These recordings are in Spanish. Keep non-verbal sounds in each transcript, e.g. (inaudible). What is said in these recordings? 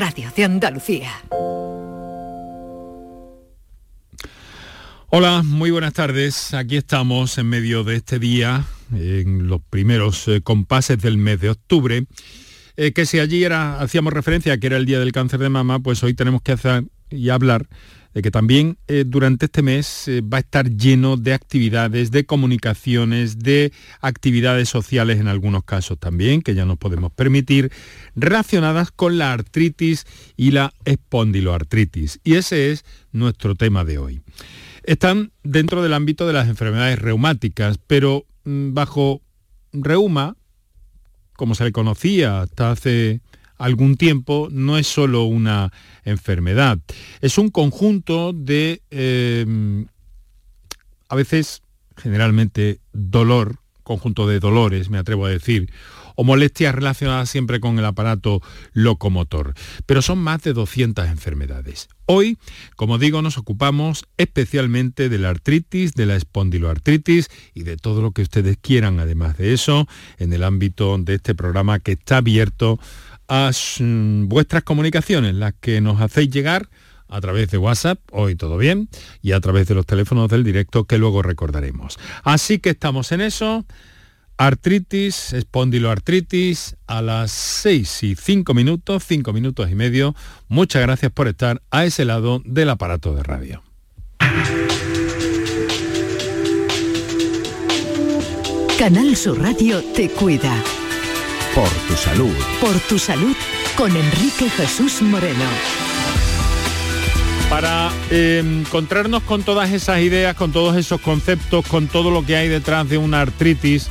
Radio de Andalucía. Hola, muy buenas tardes. Aquí estamos en medio de este día, en los primeros eh, compases del mes de octubre. Eh, que si allí hacíamos referencia a que era el día del cáncer de mama, pues hoy tenemos que hacer y hablar de que también eh, durante este mes eh, va a estar lleno de actividades, de comunicaciones, de actividades sociales en algunos casos también, que ya nos podemos permitir, relacionadas con la artritis y la espondiloartritis. Y ese es nuestro tema de hoy. Están dentro del ámbito de las enfermedades reumáticas, pero mm, bajo reuma, como se le conocía hasta hace algún tiempo, no es solo una enfermedad, es un conjunto de, eh, a veces, generalmente, dolor, conjunto de dolores, me atrevo a decir, o molestias relacionadas siempre con el aparato locomotor. Pero son más de 200 enfermedades. Hoy, como digo, nos ocupamos especialmente de la artritis, de la espondiloartritis y de todo lo que ustedes quieran, además de eso, en el ámbito de este programa que está abierto a vuestras comunicaciones, las que nos hacéis llegar a través de WhatsApp, hoy todo bien, y a través de los teléfonos del directo que luego recordaremos. Así que estamos en eso. Artritis, espondiloartritis, a las 6 y 5 minutos, 5 minutos y medio. Muchas gracias por estar a ese lado del aparato de radio. Canal Sur Radio te cuida. Por tu salud. Por tu salud con Enrique Jesús Moreno. Para eh, encontrarnos con todas esas ideas, con todos esos conceptos, con todo lo que hay detrás de una artritis,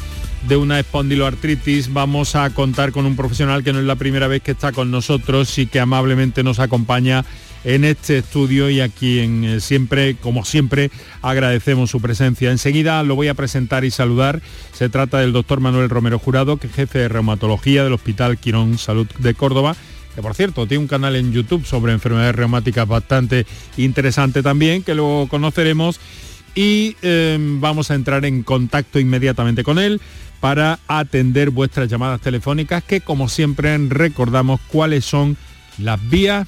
de una espondiloartritis, vamos a contar con un profesional que no es la primera vez que está con nosotros y que amablemente nos acompaña en este estudio y aquí en eh, siempre, como siempre, agradecemos su presencia. Enseguida lo voy a presentar y saludar. Se trata del doctor Manuel Romero Jurado, que es jefe de reumatología del Hospital Quirón Salud de Córdoba que por cierto tiene un canal en YouTube sobre enfermedades reumáticas bastante interesante también, que luego conoceremos y em, vamos a entrar en contacto inmediatamente con él para atender vuestras llamadas telefónicas que como siempre recordamos cuáles son las vías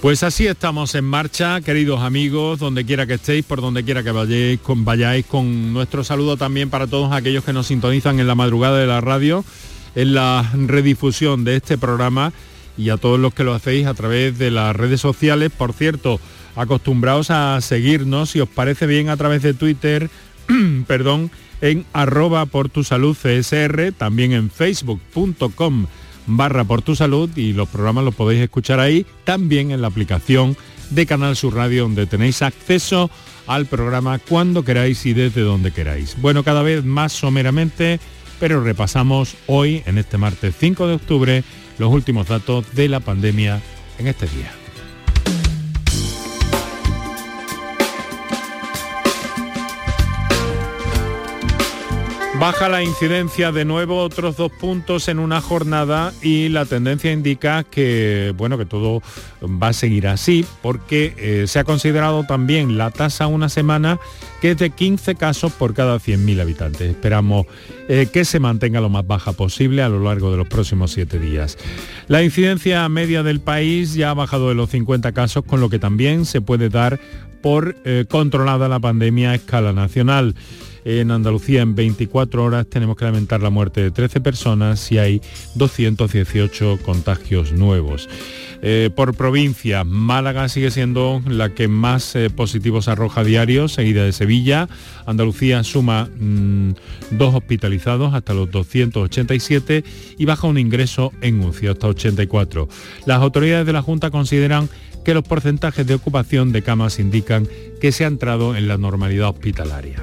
Pues así estamos en marcha, queridos amigos, donde quiera que estéis, por donde quiera que vayáis con, vayáis, con nuestro saludo también para todos aquellos que nos sintonizan en la madrugada de la radio, en la redifusión de este programa y a todos los que lo hacéis a través de las redes sociales. Por cierto, acostumbraos a seguirnos, si os parece bien, a través de Twitter, (clears throat) perdón, en arroba por tu salud CSR, también en facebook.com barra por tu salud y los programas los podéis escuchar ahí, también en la aplicación de Canal Sur Radio donde tenéis acceso al programa cuando queráis y desde donde queráis. Bueno, cada vez más someramente, pero repasamos hoy, en este martes 5 de octubre, los últimos datos de la pandemia en este día. Baja la incidencia de nuevo otros dos puntos en una jornada y la tendencia indica que bueno que todo va a seguir así porque eh, se ha considerado también la tasa una semana que es de 15 casos por cada 100.000 habitantes. Esperamos eh, que se mantenga lo más baja posible a lo largo de los próximos siete días. La incidencia media del país ya ha bajado de los 50 casos, con lo que también se puede dar por eh, controlada la pandemia a escala nacional. En Andalucía en 24 horas tenemos que lamentar la muerte de 13 personas y hay 218 contagios nuevos. Eh, por provincia, Málaga sigue siendo la que más eh, positivos arroja diario, seguida de Sevilla. Andalucía suma mm, dos hospitalizados hasta los 287 y baja un ingreso en UCI hasta 84. Las autoridades de la Junta consideran que los porcentajes de ocupación de camas indican que se ha entrado en la normalidad hospitalaria.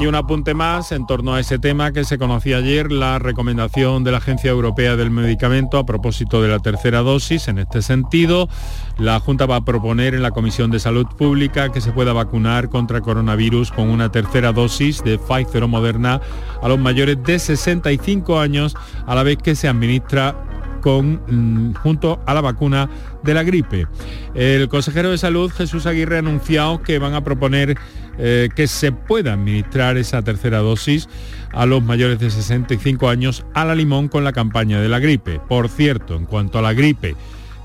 Y un apunte más en torno a ese tema que se conocía ayer, la recomendación de la Agencia Europea del Medicamento a propósito de la tercera dosis. En este sentido, la Junta va a proponer en la Comisión de Salud Pública que se pueda vacunar contra coronavirus con una tercera dosis de Pfizer o Moderna a los mayores de 65 años, a la vez que se administra con, mm, junto a la vacuna de la gripe. El consejero de salud, Jesús Aguirre, ha anunciado que van a proponer eh, que se pueda administrar esa tercera dosis a los mayores de 65 años a la limón con la campaña de la gripe. Por cierto, en cuanto a la gripe,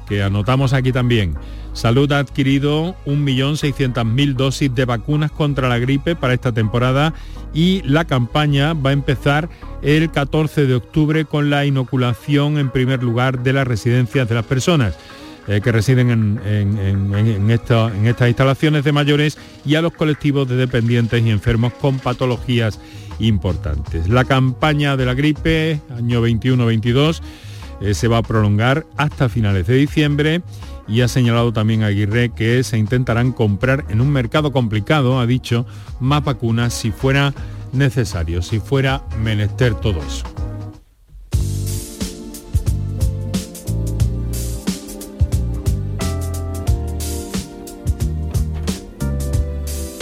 que anotamos aquí también, Salud ha adquirido 1.600.000 dosis de vacunas contra la gripe para esta temporada y la campaña va a empezar el 14 de octubre con la inoculación en primer lugar de las residencias de las personas. Eh, que residen en, estas instalaciones de mayores y a los colectivos de dependientes y enfermos con patologías importantes. La campaña de la gripe, año 21-22, eh, se va a prolongar hasta finales de diciembre y ha señalado también Aguirre que se intentarán comprar en un mercado complicado, ha dicho, más vacunas si fuera necesario, si fuera menester todo eso.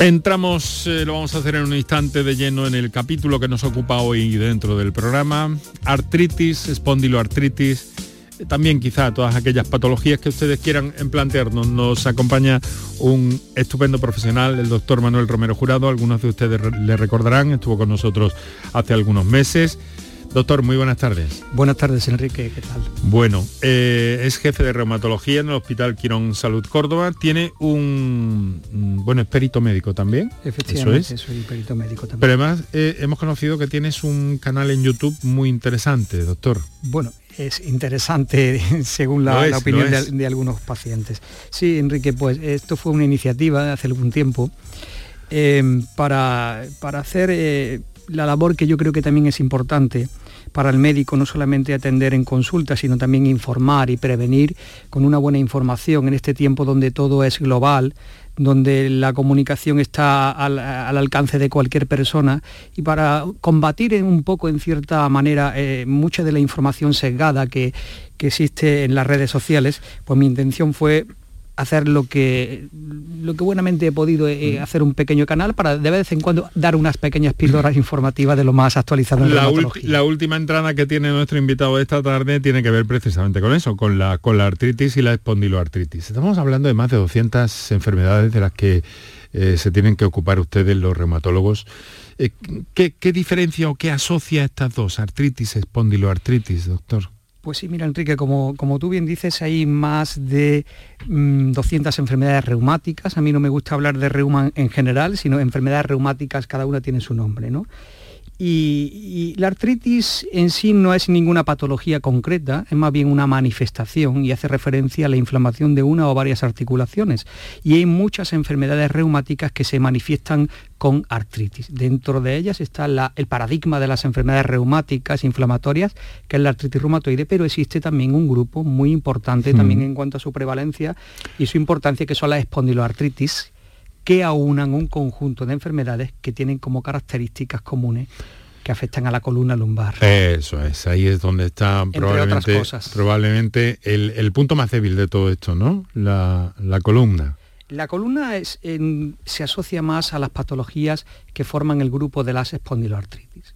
Entramos, eh, lo vamos a hacer en un instante de lleno en el capítulo que nos ocupa hoy dentro del programa. Artritis, espondiloartritis, eh, también quizá todas aquellas patologías que ustedes quieran plantearnos. Nos acompaña un estupendo profesional, el doctor Manuel Romero Jurado. Algunos de ustedes le recordarán, estuvo con nosotros hace algunos meses. Doctor, muy buenas tardes. Buenas tardes, Enrique, ¿qué tal? Bueno, eh, es jefe de reumatología en el Hospital Quirón Salud Córdoba. Tiene un, bueno, es perito médico también. Efectivamente, soy perito médico también. Pero además eh, hemos conocido que tienes un canal en YouTube muy interesante, doctor. Bueno, es interesante (laughs) según la, opinión de, algunos pacientes. Sí, Enrique, pues esto fue una iniciativa de hace algún tiempo eh, para, para hacer la labor que yo creo que también es importante para el médico no solamente atender en consulta, sino también informar y prevenir con una buena información en este tiempo donde todo es global, donde la comunicación está al, alcance de cualquier persona. Y para combatir un poco en cierta manera eh, mucha de la información sesgada que existe en las redes sociales, pues mi intención fue hacer lo que, lo que buenamente he podido, eh, mm. hacer un pequeño canal para de vez en cuando dar unas pequeñas píldoras informativas de lo más actualizado en la, la última entrada que tiene nuestro invitado esta tarde tiene que ver precisamente con eso, con la, con la artritis y la espondiloartritis. Estamos hablando de más de 200 enfermedades de las que eh, se tienen que ocupar ustedes los reumatólogos. Eh, ¿qué, ¿Qué diferencia o qué asocia estas dos, artritis, espondiloartritis, doctor? Pues sí, mira Enrique, como, como tú bien dices, hay más de 200 mm, enfermedades reumáticas. A mí no me gusta hablar de reuma en general, sino enfermedades reumáticas, cada una tiene su nombre. ¿no? Y, la artritis en sí no es ninguna patología concreta, es más bien una manifestación y hace referencia a la inflamación de una o varias articulaciones. Y hay muchas enfermedades reumáticas que se manifiestan con artritis. Dentro de ellas está el paradigma de las enfermedades reumáticas inflamatorias, que es la artritis reumatoide, pero existe también un grupo muy importante también en cuanto a su prevalencia y su importancia, que son las espondiloartritis, que aunan un conjunto de enfermedades que tienen como características comunes que afectan a la columna lumbar. Eso es, ahí es donde está probablemente, probablemente el, punto más débil de todo esto, ¿no? La, columna. La columna se asocia más a las patologías que forman el grupo de las espondiloartritis.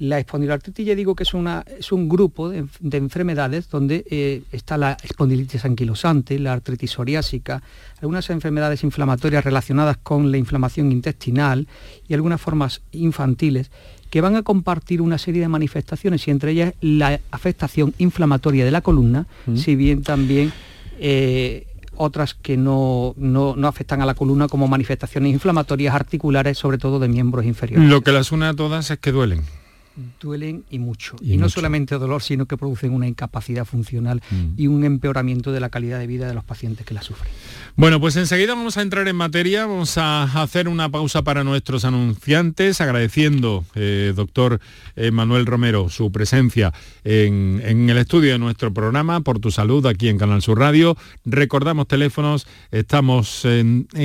La espondiloartritis ya digo que es, una, es un grupo de, enfermedades donde eh, está la espondilitis anquilosante, la artritis psoriásica, algunas enfermedades inflamatorias relacionadas con la inflamación intestinal y algunas formas infantiles que van a compartir una serie de manifestaciones y entre ellas la afectación inflamatoria de la columna, si bien también eh, otras que no, no, afectan a la columna como manifestaciones inflamatorias articulares, sobre todo de miembros inferiores. Lo que las une a todas es que duelen duelen y mucho. Y, no solamente dolor, sino que producen una incapacidad funcional mm. y un empeoramiento de la calidad de vida de los pacientes que la sufren. Bueno, pues enseguida vamos a entrar en materia, vamos a hacer una pausa para nuestros anunciantes, agradeciendo, eh, doctor eh, Manuel Romero, su presencia en, el estudio de nuestro programa, por tu salud aquí en Canal Sur Radio. Recordamos teléfonos, estamos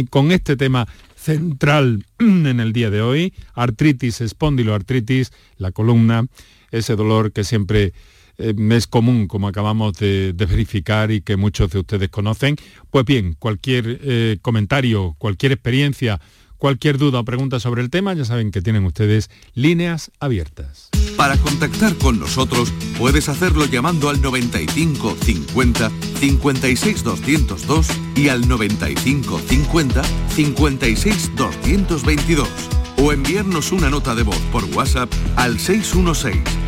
con este tema central (clears throat) en el día de hoy, artritis, espondiloartritis, la columna, ese dolor que siempre eh, es común, como acabamos de, verificar y que muchos de ustedes conocen. Pues bien, cualquier eh, comentario, cualquier experiencia, cualquier duda o pregunta sobre el tema, ya saben que tienen ustedes líneas abiertas. Para contactar con nosotros puedes hacerlo llamando al 95 50 56 202 y al 95 50 56 222 o enviarnos una nota de voz por WhatsApp al 616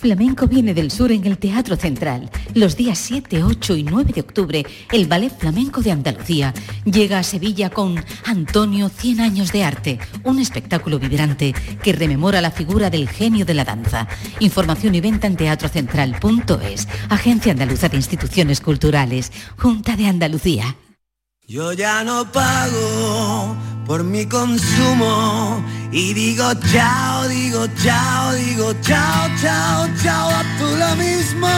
Flamenco viene del sur en el Teatro Central. Los días 7, 8 y 9 de octubre, el Ballet Flamenco de Andalucía llega a Sevilla con Antonio 100 años de arte, un espectáculo vibrante que rememora la figura del genio de la danza. Información y venta en teatrocentral.es, Agencia Andaluza de Instituciones Culturales, Junta de Andalucía. Yo ya no pago por mi consumo y digo chao, digo chao, digo chao, chao, chao, a tú lo mismo.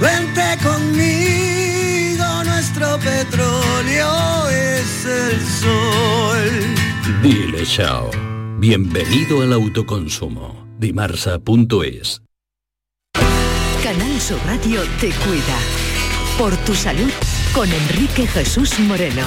Vente conmigo, nuestro petróleo es el sol. Dile chao. Bienvenido al autoconsumo. Dimarsa.es. Canal Sur Radio te cuida. Por tu salud con Enrique Jesús Moreno.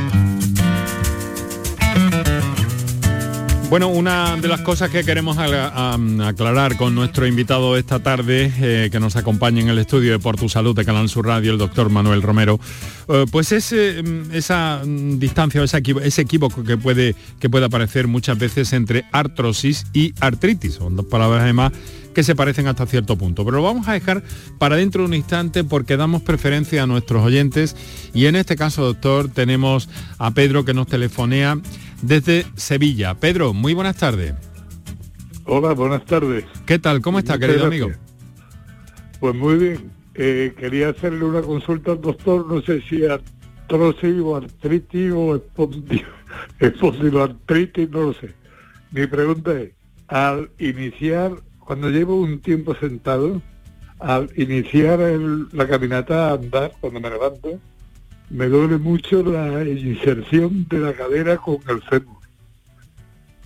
Bueno, una de las cosas que queremos aclarar con nuestro invitado esta tarde, eh, que nos acompaña en el estudio de Por Tu Salud de Canal Sur Radio, el doctor Manuel Romero, eh, pues es eh, esa distancia o ese, equívoco que puede, que puede aparecer muchas veces entre artrosis y artritis. Son dos palabras además que se parecen hasta cierto punto. Pero lo vamos a dejar para dentro de un instante porque damos preferencia a nuestros oyentes y en este caso, doctor, tenemos a Pedro que nos telefonea desde Sevilla. Pedro, muy buenas tardes. Hola, buenas tardes. ¿Qué tal? ¿Cómo está, querido amigo? Pues muy bien. Eh, quería hacerle una consulta al doctor, no sé si artrosis o artritis o espondiloartritis, (laughs) no lo sé. Mi pregunta es, al iniciar, cuando llevo un tiempo sentado, al iniciar la caminata a andar, cuando me levanto, me duele mucho la inserción de la cadera con el fémur.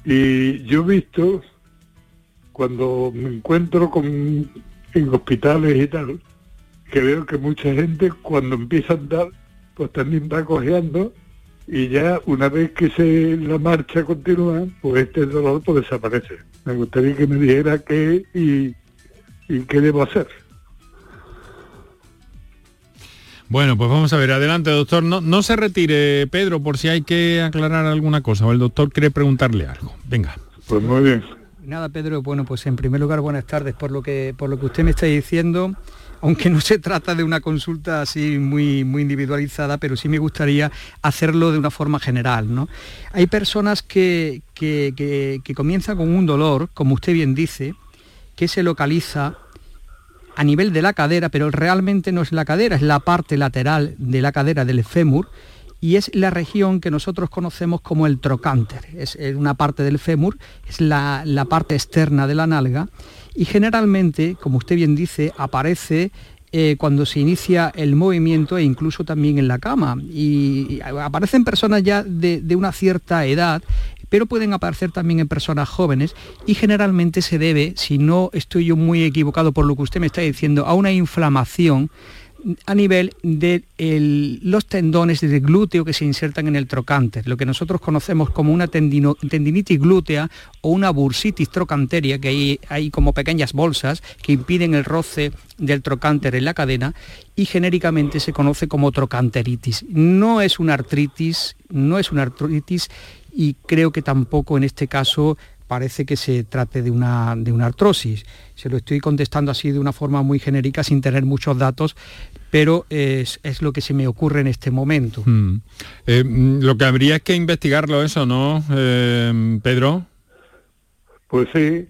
Y yo he visto, cuando me encuentro con, en hospitales y tal, que veo que mucha gente cuando empieza a andar, pues también va cojeando y ya una vez que se la marcha continúa, pues este dolor pues desaparece. Me gustaría que me dijera qué y ¿Y qué debo hacer? Bueno, pues vamos a ver, adelante doctor. No, no se retire, Pedro, por si hay que aclarar alguna cosa o el doctor quiere preguntarle algo. Venga. Pues muy bien. Nada, Pedro, bueno, pues en primer lugar, buenas tardes por lo que, por lo que usted me está diciendo aunque no se trata de una consulta así muy, muy individualizada, pero sí me gustaría hacerlo de una forma general. ¿no? Hay personas que, que, que comienzan con un dolor, como usted bien dice, que se localiza a nivel de la cadera, pero realmente no es la cadera, es la parte lateral de la cadera del fémur y es la región que nosotros conocemos como el trocánter. Es una parte del fémur, es la, parte externa de la nalga y generalmente, como usted bien dice, aparece eh, cuando se inicia el movimiento e incluso también en la cama. Y, aparecen personas ya de, de, una cierta edad pero pueden aparecer también en personas jóvenes y generalmente se debe, si no estoy yo muy equivocado por lo que usted me está diciendo, a una inflamación a nivel de los tendones del glúteo que se insertan en el trocánter, lo que nosotros conocemos como una tendinitis glútea o una bursitis trocanteria, que hay, hay como pequeñas bolsas que impiden el roce del trocánter en la cadena y genéricamente se conoce como trocanteritis. No es una artritis, no es una artritis y creo que tampoco en este caso parece que se trate de una, de una artrosis. Se lo estoy contestando así de una forma muy genérica sin tener muchos datos, pero es, lo que se me ocurre en este momento. Hmm. Eh, mm, lo que habría es que investigarlo eso, ¿no, eh, Pedro? Pues sí.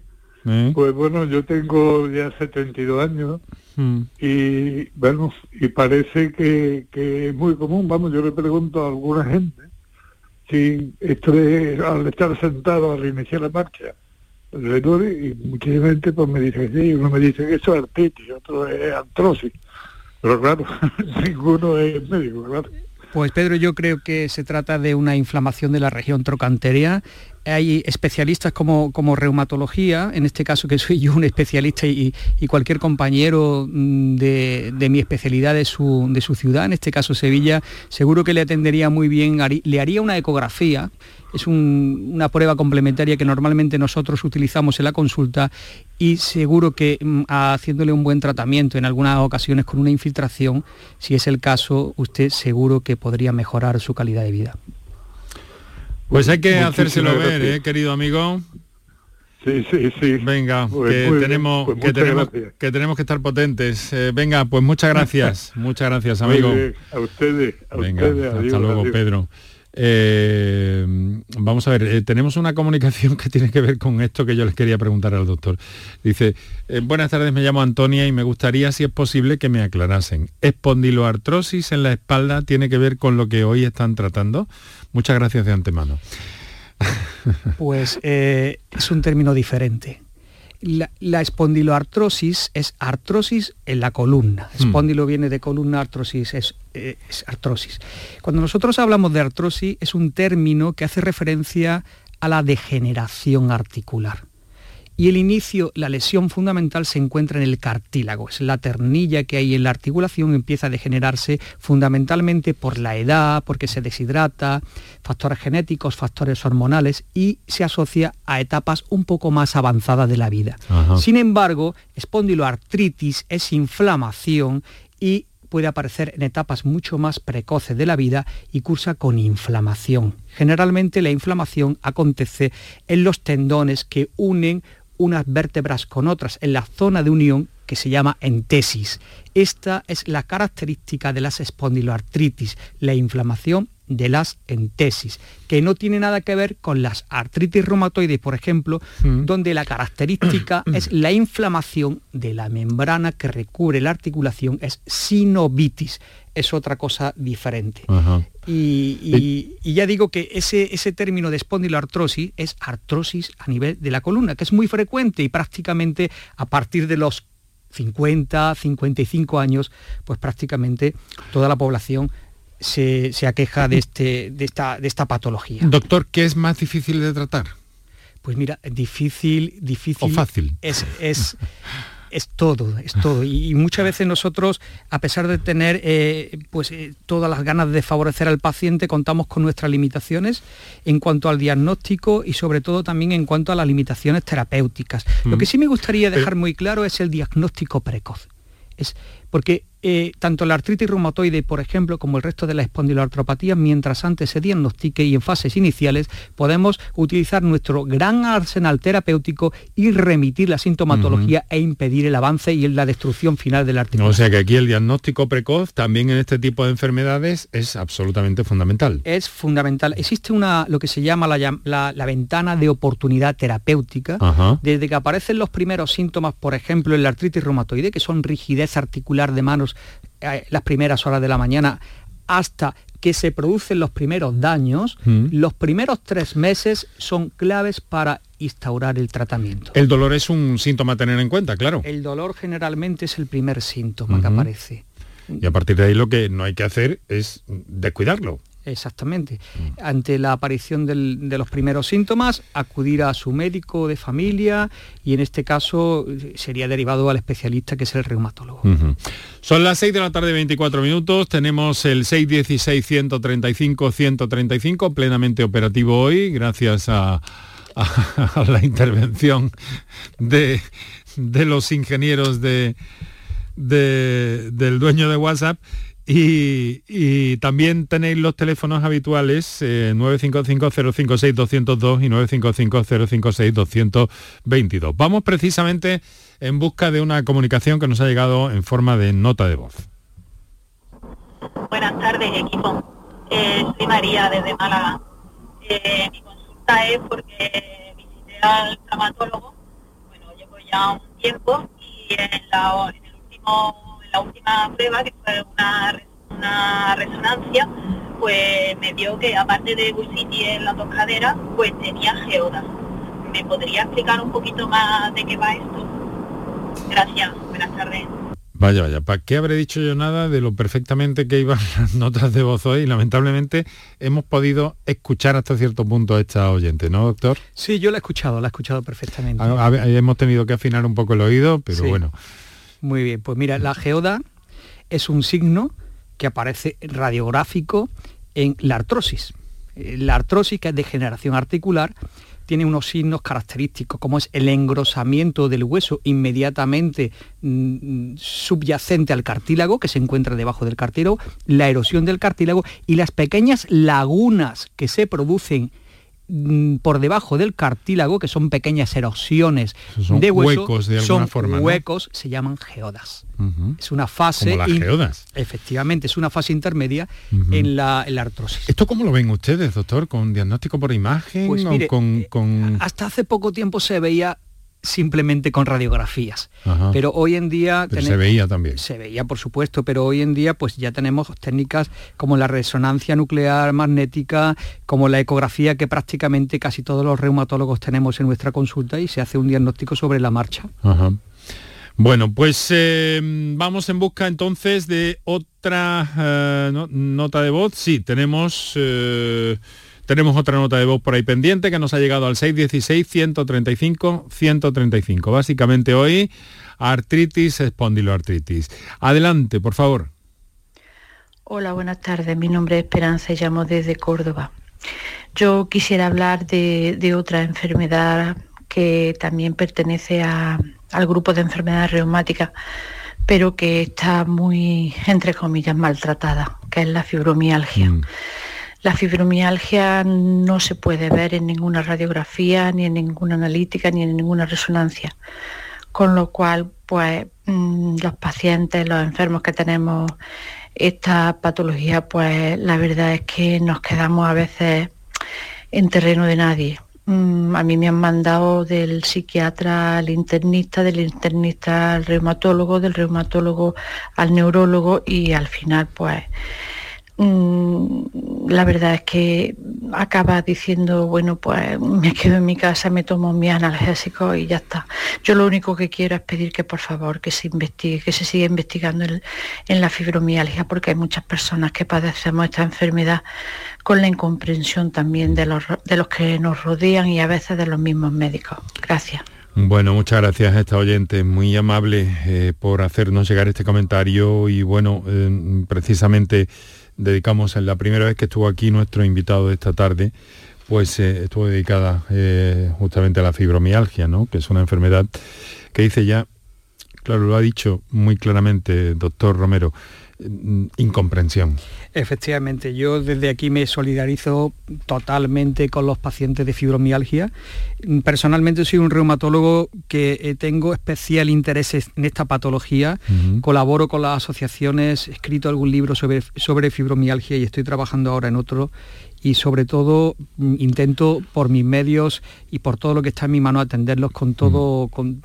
¿Eh? Pues bueno, yo tengo ya 72 años hmm. y bueno, y parece que, que es muy común, vamos, yo le pregunto a alguna gente si estoy al estar sentado al reiniciar la marcha le duele y mucha gente pues me dice que sí, uno me dice que eso es artritis, otro es artrosis, pero claro, (laughs) ninguno es médico, claro. Pues Pedro, yo creo que se trata de una inflamación de la región trocanteria. Hay especialistas como, como reumatología, en este caso que soy yo un especialista y, cualquier compañero mm, de, de, mi especialidad de su, de su ciudad, en este caso Sevilla, seguro que le atendería muy bien, le haría una ecografía es una prueba complementaria que normalmente nosotros utilizamos en la consulta y seguro que mm, haciéndole un buen tratamiento en algunas ocasiones con una infiltración, si es el caso, usted seguro que podría mejorar su calidad de vida. Pues hay que hacérselo ver, ¿eh, querido amigo. Sí, sí, sí. Venga, pues que, tenemos, pues que, tenemos, que, tenemos, que estar potentes. Eh, venga, pues muchas gracias. (laughs) muchas gracias, amigo. a ustedes. A ustedes, hasta luego, Pedro. Eh, vamos a ver, eh, tenemos una comunicación que tiene que ver con esto que yo les quería preguntar al doctor. Dice, eh, buenas tardes, me llamo Antonia y me gustaría, si es posible, que me aclarasen. ¿Espondiloartrosis en la espalda tiene que ver con lo que hoy están tratando? Muchas gracias de antemano. Pues es un término diferente la, espondiloartrosis es artrosis en la columna. Hmm. Espondilo viene de columna, artrosis es, eh, es artrosis. Cuando nosotros hablamos de artrosis es un término que hace referencia a la degeneración articular. Y el inicio, la lesión fundamental se encuentra en el cartílago, es la ternilla que hay en la articulación, empieza a degenerarse fundamentalmente por la edad, porque se deshidrata, factores genéticos, factores hormonales y se asocia a etapas un poco más avanzadas de la vida. Sin embargo, espondiloartritis es inflamación y puede aparecer en etapas mucho más precoces de la vida y cursa con inflamación. Generalmente la inflamación acontece en los tendones que unen unas vértebras con otras en la zona de unión que se llama entesis. Esta es la característica de las espondiloartritis, la inflamación de las entesis, que no tiene nada que ver con las artritis reumatoides, por ejemplo, mm. donde la característica (clears throat) es la inflamación de la membrana que recubre la articulación, es sinovitis, es otra cosa diferente. Y, ya digo que ese, ese término de espondiloartrosis es artrosis a nivel de la columna, que es muy frecuente y prácticamente a partir de los 50, 55 años, pues prácticamente toda la población se, aqueja de, este, de, esta, de esta patología. Doctor, ¿qué es más difícil de tratar? Pues mira, difícil, difícil. O fácil. Es, es Es todo, es todo. Y, muchas veces nosotros, a pesar de tener eh, pues, eh, todas las ganas de favorecer al paciente, contamos con nuestras limitaciones en cuanto al diagnóstico y sobre todo también en cuanto a las limitaciones terapéuticas. Lo que sí me gustaría dejar muy claro es el diagnóstico precoz. Es porque eh, tanto la artritis reumatoide, por ejemplo, como el resto de la espondiloartropatía, mientras antes se diagnostique y en fases iniciales, podemos utilizar nuestro gran arsenal terapéutico y remitir la sintomatología e impedir el avance y la destrucción final del articulación. O sea que aquí el diagnóstico precoz también en este tipo de enfermedades es absolutamente fundamental. Es fundamental. Existe una, lo que se llama la, ventana de oportunidad terapéutica, desde que aparecen los primeros síntomas, por ejemplo, en la artritis reumatoide, que son rigidez articular de manos eh, las primeras horas de la mañana hasta que se producen los primeros daños, mm. los primeros tres meses son claves para instaurar el tratamiento. El dolor es un síntoma a tener en cuenta, claro. El dolor generalmente es el primer síntoma que aparece. Y a partir de ahí lo que no hay que hacer es descuidarlo. Exactamente. Ante la aparición de los primeros síntomas, acudir a su médico de familia y en este caso sería derivado al especialista que es el reumatólogo. Son las 6 de la tarde 24 minutos, tenemos el 616-135-135 plenamente operativo hoy gracias a, la intervención de, los ingenieros de, del dueño de WhatsApp y, también tenéis los teléfonos habituales 955-056-202 eh, y 955-056-222. Vamos precisamente en busca de una comunicación que nos ha llegado en forma de nota de voz. Buenas tardes, equipo. Eh, soy María desde Málaga. Eh, mi consulta es porque visité al traumatólogo, bueno, llevo ya un tiempo y en el último la última prueba, que fue una, una resonancia, pues me dio que aparte de bursitis en las dos caderas, pues tenía geoda. ¿Me podría explicar un poquito más de qué va esto? Gracias, buenas tardes. Vaya, vaya, ¿para qué habré dicho yo nada de lo perfectamente que iban (laughs) las notas de voz hoy? Lamentablemente hemos podido escuchar hasta cierto punto a esta oyente, ¿no, doctor? Sí, yo la he escuchado, la he escuchado perfectamente. hemos tenido que afinar un poco el oído, pero bueno. Muy bien, pues mira, la geoda es un signo que aparece radiográfico en la artrosis. Eh, la artrosis, que es degeneración articular, tiene unos signos característicos, como es el engrosamiento del hueso inmediatamente mm, subyacente al cartílago, que se encuentra debajo del cartílago, la erosión del cartílago y las pequeñas lagunas que se producen por debajo del cartílago, que son pequeñas erosiones de hueso, huecos de alguna son huecos, se llaman geodas. Es una fase... Efectivamente, es una fase intermedia en, la, artrosis. ¿Esto cómo lo ven ustedes, doctor? ¿Con diagnóstico por imagen? Pues con... Eh, hasta hace poco tiempo se veía simplemente con radiografías. Pero hoy en día... se veía también. Se veía, por supuesto, pero hoy en día pues ya tenemos técnicas como la resonancia nuclear magnética, como la ecografía que prácticamente casi todos los reumatólogos tenemos en nuestra consulta y se hace un diagnóstico sobre la marcha. Bueno, pues eh, vamos en busca entonces de otra eh, nota de voz. Sí, tenemos... Eh, tenemos otra nota de voz por ahí pendiente que nos ha llegado al 616-135-135. Básicamente hoy, artritis, espondiloartritis. Adelante, por favor. Hola, buenas tardes. Mi nombre es Esperanza y llamo desde Córdoba. Yo quisiera hablar de, otra enfermedad que también pertenece al grupo de enfermedades reumáticas, pero que está muy, entre comillas, maltratada, que es la fibromialgia. Mm. La fibromialgia no se puede ver en ninguna radiografía, ni en ninguna analítica, ni en ninguna resonancia. Con lo cual, pues mm, los pacientes, los enfermos que tenemos esta patología, pues la verdad es que nos quedamos a veces en terreno de nadie. Mm, a mí me han mandado del psiquiatra al internista, del internista al reumatólogo, del reumatólogo al neurólogo y al final pues la verdad es que acaba diciendo, bueno, pues me quedo en mi casa, me tomo mi analgésico y ya está. Yo lo único que quiero es pedir que por favor que se investigue, que se siga investigando en, la fibromialgia, porque hay muchas personas que padecemos esta enfermedad con la incomprensión también de los, de los que nos rodean y a veces de los mismos médicos. Gracias. Bueno, muchas gracias a esta oyente, muy amable eh, por hacernos llegar este comentario y bueno, eh, precisamente dedicamos en la primera vez que estuvo aquí nuestro invitado de esta tarde, pues eh, estuvo dedicada justamente a la fibromialgia, ¿no? que es una enfermedad que dice ya, claro, lo ha dicho muy claramente doctor Romero, incomprensión. Efectivamente, yo desde aquí me solidarizo totalmente con los pacientes de fibromialgia. Personalmente soy un reumatólogo que eh, tengo especial interés en esta patología. Colaboro con las asociaciones, he escrito algún libro sobre, sobre fibromialgia y estoy trabajando ahora en otro y sobre todo mm, intento por mis medios y por todo lo que está en mi mano atenderlos con todo, mm. con,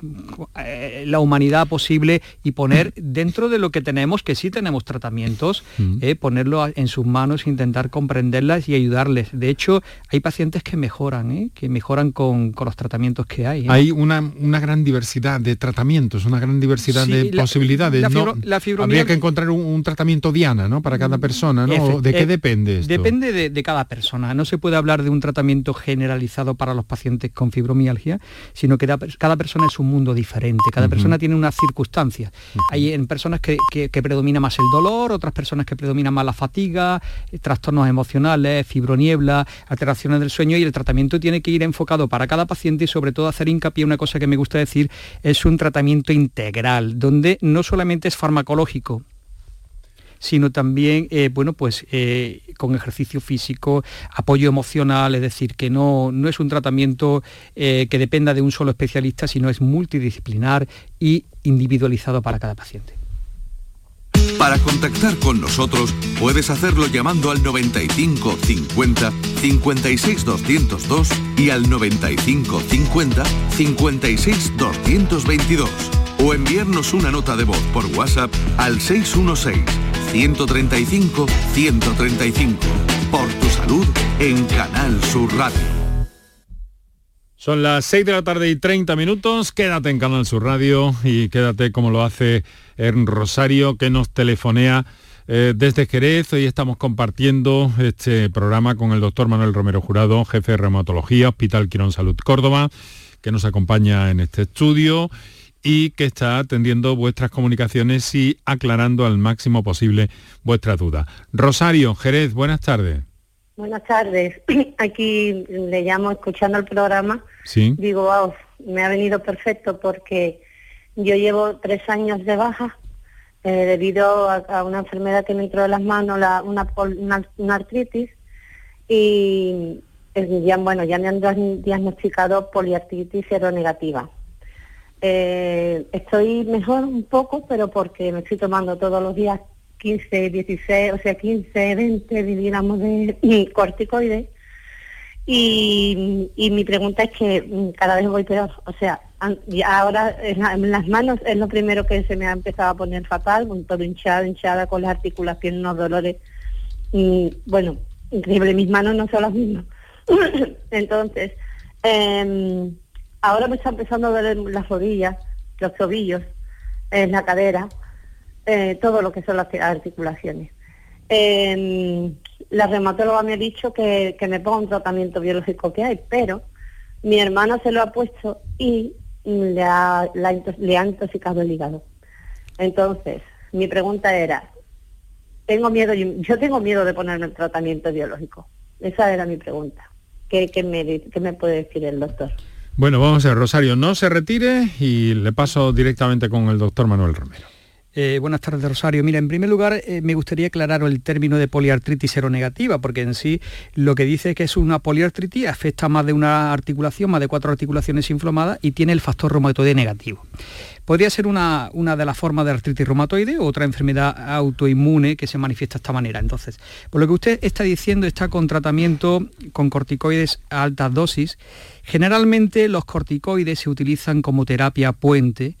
eh, la humanidad posible y poner mm. dentro de lo que tenemos, que sí tenemos tratamientos, eh, ponerlo en sus manos, intentar comprenderlas y ayudarles. De hecho, hay pacientes que mejoran, eh, que mejoran con, los tratamientos que hay. Hay una, gran diversidad de tratamientos, una gran diversidad de posibilidades. La habría que encontrar un, tratamiento diana ¿no? para cada persona, ¿no? ¿De qué depende esto? Depende de, de cada persona. No se puede hablar de un tratamiento generalizado para los pacientes con fibromialgia, sino que cada persona es un mundo diferente, cada persona tiene unas circunstancias. Hay en personas que, predomina más el dolor, otras personas que predomina más la fatiga, eh, trastornos emocionales, fibroniebla, alteraciones del sueño y el tratamiento tiene que ir enfocado para cada paciente y sobre todo hacer hincapié, una cosa que me gusta decir, es un tratamiento integral, donde no solamente es farmacológico, sino también, eh, bueno, pues eh, con ejercicio físico, apoyo emocional, es decir, que no, no es un tratamiento eh, que dependa de un solo especialista, sino es multidisciplinar y individualizado para cada paciente. Para contactar con nosotros puedes hacerlo llamando al 95 50 56 202 y al 95 50 56 222 o enviarnos una nota de voz por WhatsApp al 616 135 135. Por tu salud en Canal Sur Radio. Son las 6 de la tarde y 30 minutos. Quédate en Canal Sur Radio y quédate como lo hace en Rosario, que nos telefonea eh, desde Jerez. Hoy estamos compartiendo este programa con el doctor Manuel Romero Jurado, jefe de reumatología, Hospital Quirón Salud Córdoba, que nos acompaña en este estudio y que está atendiendo vuestras comunicaciones y aclarando al máximo posible vuestras dudas. Rosario, Jerez, buenas tardes. Buenas tardes. (clears throat) Aquí le llamo escuchando el programa. Sí. Digo, wow, me ha venido perfecto porque yo llevo tres años de baja eh, debido a, una enfermedad que me entró en las manos, una, una, artritis, y eh, ya, bueno, ya me han diagnosticado poliartritis seronegativa. Eh, estoy mejor un poco, pero porque me estoy tomando todos los días 15, 16, o sea, 15, 20 miligramos de corticoides. Y, y mi pregunta es que mm, cada vez voy peor. O sea, ahora en, las manos es lo primero que se me ha empezado a poner fatal, con todo hinchado, hinchada, con las articulaciones, unos dolores. Y, bueno, increíble, mis manos no son las mismas. (coughs) Entonces, eh, Ahora me está empezando a doler las rodillas, los tobillos, en la cadera, eh, todo lo que son las articulaciones. la reumatóloga me ha dicho que, me ponga un tratamiento biológico que hay, pero mi hermano se lo ha puesto y le ha, le ha intoxicado el hígado. Entonces, mi pregunta era, tengo miedo, yo tengo miedo de ponerme el tratamiento biológico. Esa era mi pregunta. ¿Qué, me, qué me puede decir el doctor? Bueno, vamos a ver, Rosario, no se retire y le paso directamente con el doctor Manuel Romero. Eh, buenas tardes, Rosario. Mira, en primer lugar, eh, me gustaría aclarar el término de poliartritis seronegativa, porque en sí lo que dice es que es una poliartritis, afecta más de una articulación, más de cuatro articulaciones inflamadas y tiene el factor reumatoide negativo. Podría ser una, una de las formas de artritis reumatoide o otra enfermedad autoinmune que se manifiesta de esta manera. Entonces, por lo que usted está diciendo, está con tratamiento con corticoides a altas dosis. Generalmente los corticoides se utilizan como terapia puente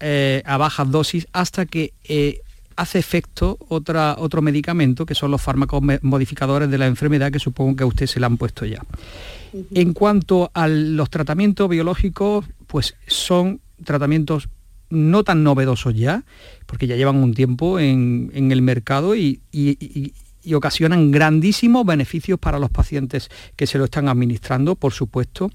eh, a bajas dosis hasta que eh, hace efecto otra, otro medicamento, que son los fármacos modificadores de la enfermedad, que supongo que a usted se le han puesto ya. En cuanto a los tratamientos biológicos, pues son tratamientos no tan novedosos ya, porque ya llevan un tiempo en, el mercado y, y ocasionan grandísimos beneficios para los pacientes que se lo están administrando, por supuesto.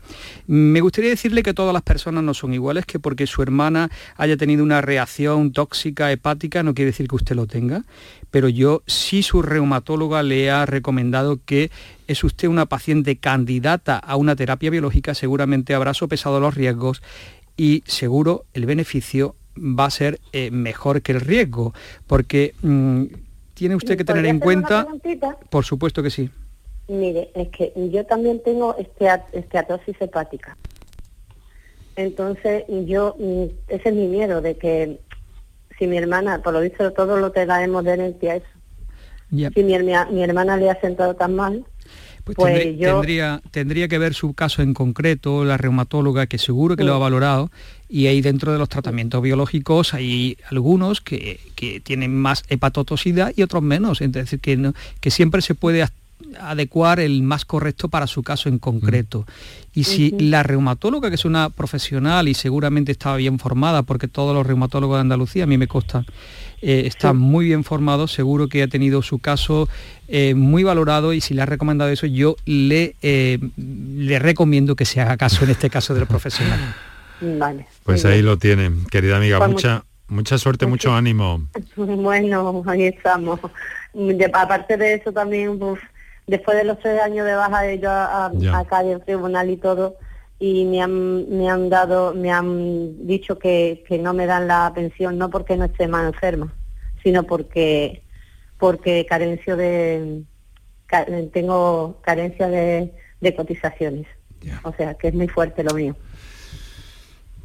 Me gustaría decirle que todas las personas no son iguales, que porque su hermana haya tenido una reacción tóxica hepática no quiere decir que usted lo tenga, pero yo sí su reumatóloga le ha recomendado que es usted una paciente candidata a una terapia biológica, seguramente habrá sopesado los riesgos y seguro el beneficio va a ser eh, mejor que el riesgo, porque mm, tiene usted que tener en cuenta... Por supuesto que sí. Mire, es que yo también tengo esteatosis hepática. Entonces, yo, mm, ese es mi miedo, de que si mi hermana, por lo visto, todo lo que da es herencia eso. Si mi, mi, hermana le ha sentado tan mal, pues, pues tendría, tendría, que ver su caso en concreto, la reumatóloga, que seguro que lo ha valorado, y ahí dentro de los tratamientos biológicos hay algunos que, tienen más hepatotosidad y otros menos, es decir, que, que siempre se puede adecuar el más correcto para su caso en concreto. Y si la reumatóloga, que es una profesional y seguramente estaba bien formada, porque todos los reumatólogos de Andalucía, a mí me consta, eh, están muy bien formados, seguro que ha tenido su caso eh, muy valorado y si le ha recomendado eso, yo le, eh, le recomiendo que se haga caso en este caso del profesional. (laughs) Vale. Pues ahí lo tienen, querida amiga. Pues mucha, mucha suerte, mucho ánimo. (laughs) Bueno, ahí estamos. aparte de eso también, pues, después de los tres años de baja de yo a, acá del tribunal y todo, y me han, me han dado, me han dicho que, que no me dan la pensión, no porque no esté más enferma, sino porque porque carencio de tengo carencia de, cotizaciones. O sea que es muy fuerte lo mío.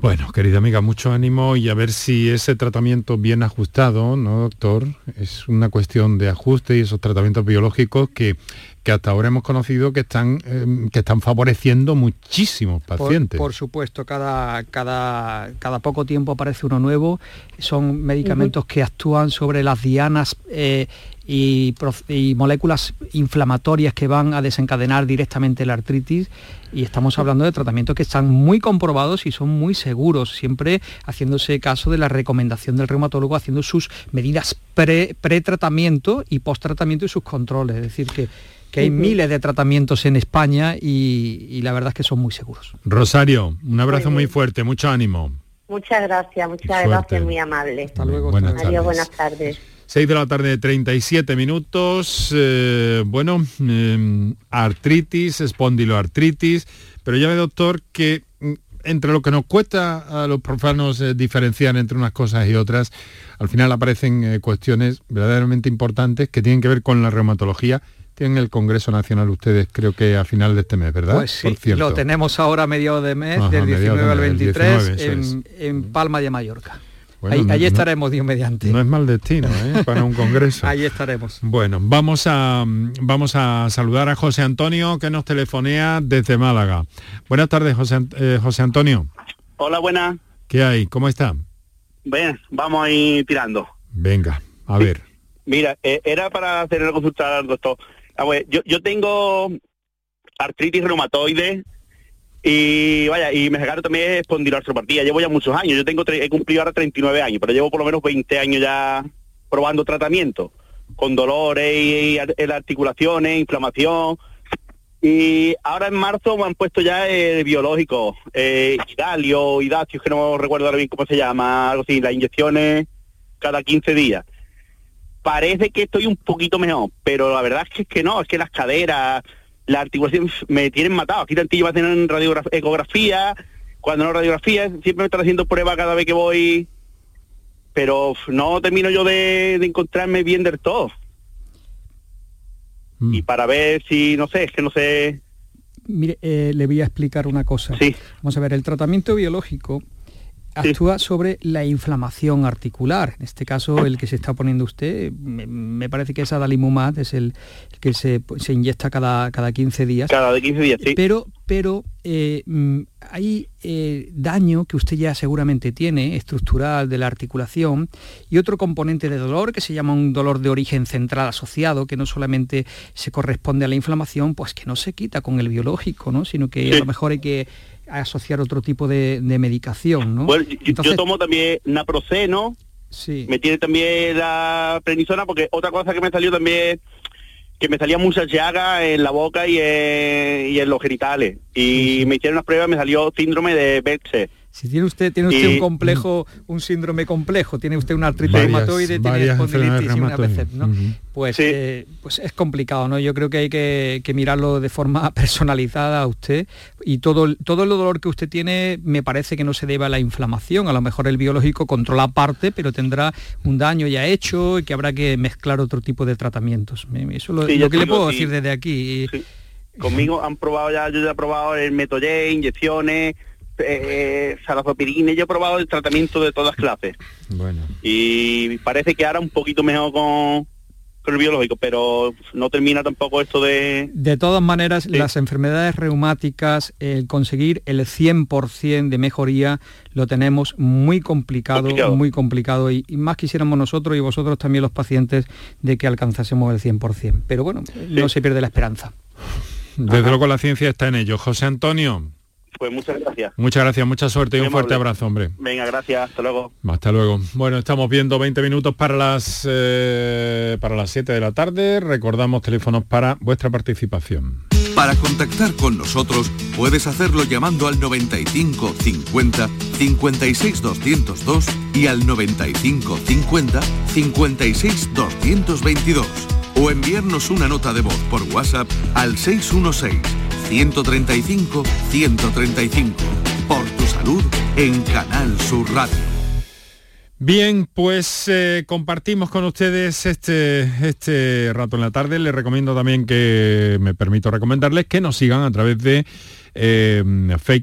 Bueno, querida amiga, mucho ánimo y a ver si ese tratamiento bien ajustado, ¿no, doctor? Es una cuestión de ajuste y esos tratamientos biológicos que, que hasta ahora hemos conocido que están, em, que están favoreciendo muchísimos pacientes. Por, supuesto, cada, cada, cada poco tiempo aparece uno nuevo. Son medicamentos que actúan sobre las dianas eh, y, moléculas inflamatorias que van a desencadenar directamente la artritis y estamos hablando de tratamientos que están muy comprobados y son muy seguros, siempre haciéndose caso de la recomendación del reumatólogo, haciendo sus medidas pre-tratamiento y post-tratamiento y sus controles. Es decir, que, que hay miles de tratamientos en España y, la verdad es que son muy seguros. Rosario, un abrazo muy fuerte, mucho ánimo. Muchas gracias, muchas gracias, muy amable. Hasta luego. Buenas Adiós, buenas tardes. 6 de la tarde, 37 minutos. Eh, bueno, em, artritis, espondiloartritis, pero ya ve, doctor, que mm, entre lo que nos cuesta a los profanos eh, diferenciar entre unas cosas y otras, al final aparecen eh, cuestiones verdaderamente importantes que tienen que ver con la reumatología tienen el Congreso Nacional ustedes, creo que a final de este mes, ¿verdad? Pues sí, lo tenemos ahora a mediados de mes, del 19 al 23, en, en, Palma de Mallorca ahí, estaremos, Dios mediante. No es mal destino, ¿eh? (laughs) Para un congreso. ahí estaremos. Bueno, vamos a, vamos a saludar a José Antonio, que nos telefonea desde Málaga. Buenas tardes, José, eh, José Antonio. Hola, buenas. ¿Qué hay? ¿Cómo está? Bien, vamos a ir tirando. Venga, a ver. Mira, eh, era para hacer la consulta al doctor. Ah, yo, yo tengo artritis reumatoide y vaya, y me sacaron también espondiloartropatía. Llevo ya muchos años. Yo tengo he cumplido ahora 39 años, pero llevo por lo menos 20 años ya probando tratamiento con dolores y, articulaciones, inflamación. Y ahora en marzo me han puesto ya el biológico, eh, Idalio, Idacio, que no recuerdo ahora bien cómo se llama, algo así, las inyecciones cada 15 días. Parece que estoy un poquito mejor, pero la verdad es que, es que no, es que las caderas, la articulación me tienen matado. Aquí tantillo va a tener radiografía, ecografía, cuando no radiografía, siempre me están haciendo pruebas cada vez que voy, pero no termino yo de, encontrarme bien del todo. Mm. Y para ver si, no sé, es que no sé... Mire, eh, le voy a explicar una cosa. Sí. Vamos a ver, el tratamiento biológico actúa sobre la inflamación articular. En este caso, el que se está poniendo usted, me, parece que es adalimumab, es el, que se, inyecta cada, cada 15 días. Cada 15 días, sí. Pero, pero eh, mm, hay eh, daño que usted ya seguramente tiene, estructural de la articulación, y otro componente de dolor que se llama un dolor de origen central asociado, que no solamente se corresponde a la inflamación, pues que no se quita con el biológico, ¿no? sino que a lo mejor hay que asociar otro tipo de, medicación, ¿no? Bueno, yo tomo también naproxeno, sí. me tiene también la prenisona, porque otra cosa que me salió también que me salía muchas llagas en la boca y en, y en los genitales. Y me hicieron unas pruebas me salió síndrome de Behçet. Si tiene usted, tiene usted un complejo, un síndrome complejo, tiene usted una artritis reumatoide, tiene espondilitis y una BCEP, ¿no? Pues, eh, pues es complicado, ¿no? Yo creo que hay que, mirarlo de forma (laughs) personalizada a usted y todo, todo el dolor que usted tiene me parece que no se debe a la inflamación, a lo mejor el biológico controla parte, pero tendrá un daño ya hecho y que habrá que mezclar otro tipo de tratamientos. Eso es lo, que le puedo decir desde aquí. Conmigo han probado ya, yo ya he probado el Metoye, inyecciones, eh, yo he probado el tratamiento de todas clases. Bueno. Y parece que ahora un poquito mejor con, con el biológico, pero no termina tampoco esto de... De todas maneras, las enfermedades reumáticas, el conseguir el 100% de mejoría, lo tenemos muy complicado, muy complicado, y, más quisiéramos nosotros y vosotros también los pacientes de que alcanzásemos el 100%. Pero bueno, no se pierde la esperanza. Desde luego la ciencia está en ello. José Antonio. Pues muchas gracias. Muchas gracias, mucha suerte y un fuerte abrazo, hombre. Venga, gracias, hasta luego. Hasta luego. Bueno, estamos viendo 20 minutos para las eh, para las 7 de la tarde. Recordamos teléfonos para vuestra participación. Para contactar con nosotros puedes hacerlo llamando al 95 50 56 202 y al 95 50 56 222 o enviarnos una nota de voz por WhatsApp al 616 135 135. Por tu salud en Canal Sur Radio. Bien, pues eh, compartimos con ustedes este, este rato en la tarde. Les recomiendo también que, me permito recomendarles que nos sigan a través de eh,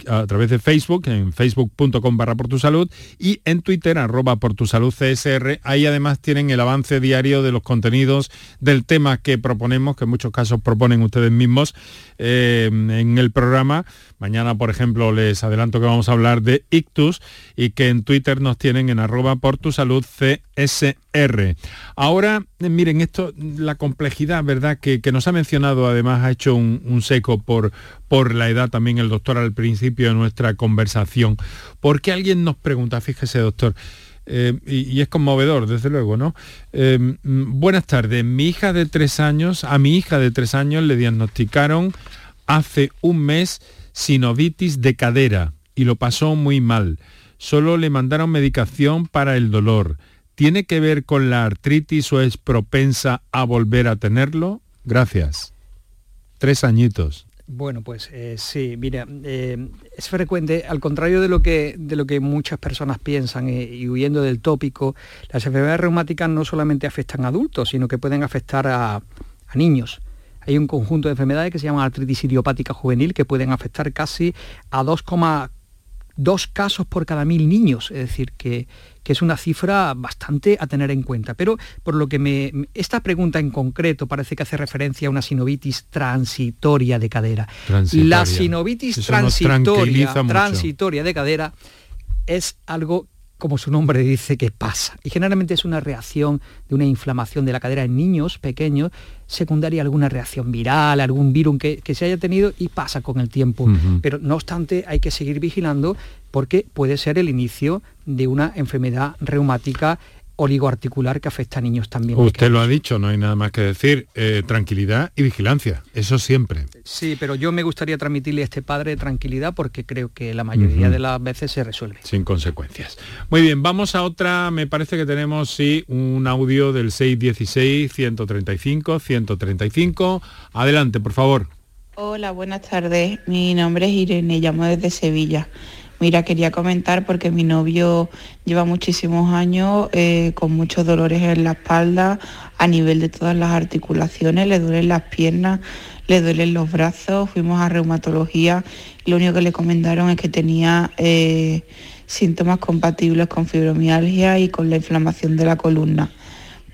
a través de Facebook, en facebook.com barra por tu salud y en Twitter, arroba por tu salud CSR. Ahí además tienen el avance diario de los contenidos del tema que proponemos, que en muchos casos proponen ustedes mismos eh, en el programa. Mañana, por ejemplo, les adelanto que vamos a hablar de ictus y que en Twitter nos tienen en arroba por tu salud CSR. Ahora, eh, miren, esto, la complejidad, ¿verdad? Que, nos ha mencionado, además ha hecho un, seco por, por la edad también el doctor al principio de nuestra conversación. Porque alguien nos pregunta, fíjese doctor, eh, y, es conmovedor, desde luego, ¿no? Eh, mm, buenas tardes, mi hija de tres años, a mi hija de tres años le diagnosticaron hace un mes sinovitis de cadera y lo pasó muy mal. Solo le mandaron medicación para el dolor. ¿Tiene que ver con la artritis o es propensa a volver a tenerlo? Gracias. Tres añitos. Bueno, pues eh, sí, mira, eh, es frecuente, al contrario de lo que, de lo que muchas personas piensan eh, y huyendo del tópico, las enfermedades reumáticas no solamente afectan a adultos, sino que pueden afectar a, a niños. Hay un conjunto de enfermedades que se llaman artritis idiopática juvenil que pueden afectar casi a 2,2 casos por cada mil niños, es decir, que, es una cifra bastante a tener en cuenta. Pero por lo que me, esta pregunta en concreto parece que hace referencia a una sinovitis transitoria de cadera. La sinovitis transitoria, transitoria de cadera es algo como su nombre dice, que pasa. Y generalmente es una reacción de una inflamación de la cadera en niños pequeños, secundaria a alguna reacción viral, algún virus que, se haya tenido y pasa con el tiempo. Pero no obstante hay que seguir vigilando porque puede ser el inicio de una enfermedad reumática oligoarticular que afecta a niños también. Usted lo ha dicho, no hay nada más que decir. Eh, tranquilidad y vigilancia, eso siempre. Sí, pero yo me gustaría transmitirle a este padre tranquilidad porque creo que la mayoría de las veces se resuelve. Sin consecuencias. Muy bien, vamos a otra, me parece que tenemos sí un audio del 616-135-135. Adelante, por favor. Hola, buenas tardes. Mi nombre es Irene, llamo desde Sevilla. Mira, quería comentar porque mi novio lleva muchísimos años eh, con muchos dolores en la espalda, a nivel de todas las articulaciones, le duelen las piernas, le duelen los brazos, fuimos a reumatología, lo único que le comentaron es que tenía eh, síntomas compatibles con fibromialgia y con la inflamación de la columna,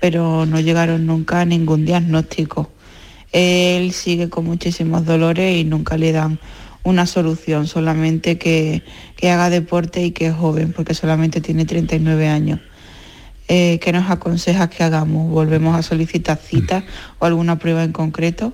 pero no llegaron nunca a ningún diagnóstico. Él sigue con muchísimos dolores y nunca le dan una solución, solamente que, haga deporte y que es joven, porque solamente tiene 39 años. Eh, ¿Qué nos aconseja que hagamos? ¿Volvemos a solicitar citas o alguna prueba en concreto?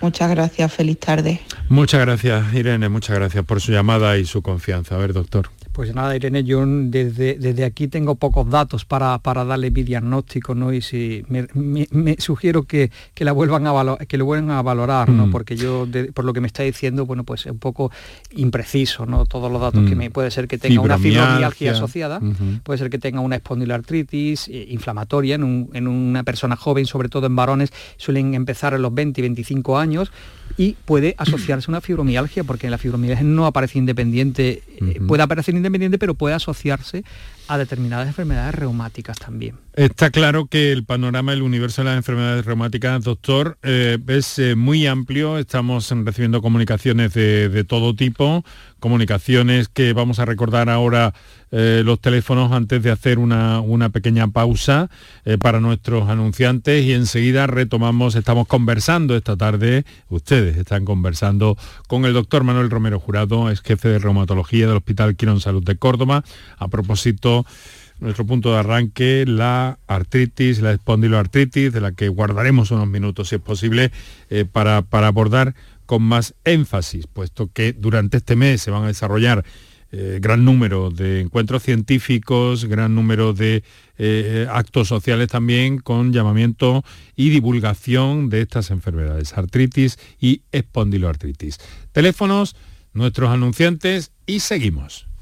Muchas gracias, feliz tarde. Muchas gracias, Irene, muchas gracias por su llamada y su confianza. A ver, doctor. Pues nada, Irene, yo desde, desde aquí tengo pocos datos para, para darle mi diagnóstico, ¿no? Y si me, sugiero que, que, la vuelvan a que lo vuelvan a valorar, ¿no? Mm. Porque yo, por lo que me está diciendo, bueno, pues es un poco impreciso, ¿no? Todos los datos que mm. me puede ser que tenga una fibromialgia asociada, puede ser que tenga una espondiloartritis eh, inflamatoria en, en una persona joven, sobre todo en varones, suelen empezar a los 20 y 25 años y puede asociarse a una fibromialgia, porque la fibromialgia no aparece independiente, puede aparecer independiente, pero puede asociarse a determinadas enfermedades reumáticas también. Está claro que el panorama del universo de las enfermedades reumáticas, doctor, eh, es eh, muy amplio. Estamos recibiendo comunicaciones de, todo tipo, comunicaciones que vamos a recordar ahora eh, los teléfonos antes de hacer una, una pequeña pausa para nuestros anunciantes y enseguida retomamos, estamos conversando esta tarde, ustedes están conversando con el doctor Manuel Romero Jurado, es jefe de reumatología del Hospital Quirón Salud de Córdoba, a propósito nuestro punto de arranque, la artritis, la espondiloartritis, de la que guardaremos unos minutos, si es posible, eh, para, para, abordar con más énfasis, puesto que durante este mes se van a desarrollar eh, gran número de encuentros científicos, gran número de eh, actos sociales también con llamamiento y divulgación de estas enfermedades, artritis y espondiloartritis. Teléfonos, nuestros anunciantes y seguimos.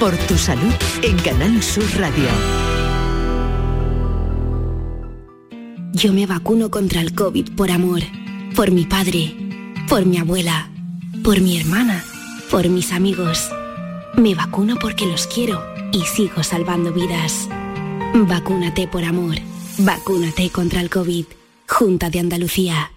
Por tu salud en Canal Sur Radio. Yo me vacuno contra el COVID por amor, por mi padre, por mi abuela, por mi hermana, por mis amigos. Me vacuno porque los quiero y sigo salvando vidas. Vacúnate por amor. Vacúnate contra el COVID. Junta de Andalucía.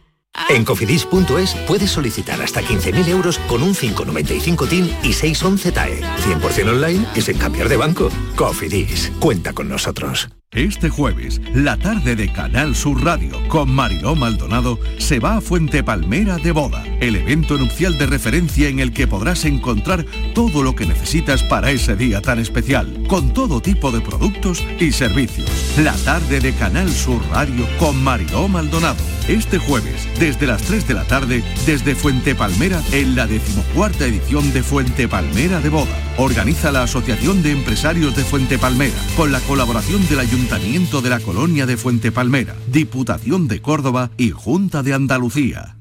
En cofidis.es puedes solicitar hasta 15.000 euros con un 595 TIN y 611 TAE. 100% online y sin cambiar de banco. Cofidis, cuenta con nosotros. Este jueves, la tarde de Canal Sur Radio con Mariló Maldonado se va a Fuente Palmera de Boda, el evento nupcial de referencia en el que podrás encontrar todo lo que necesitas para ese día tan especial, con todo tipo de productos y servicios. La tarde de Canal Sur Radio con Mariló Maldonado. Este jueves, desde las 3 de la tarde, desde Fuente Palmera, en la decimocuarta edición de Fuente Palmera de Boda. Organiza la Asociación de Empresarios de Fuente Palmera, con la colaboración del Ayuntamiento de la Colonia de Fuente Palmera, Diputación de Córdoba y Junta de Andalucía.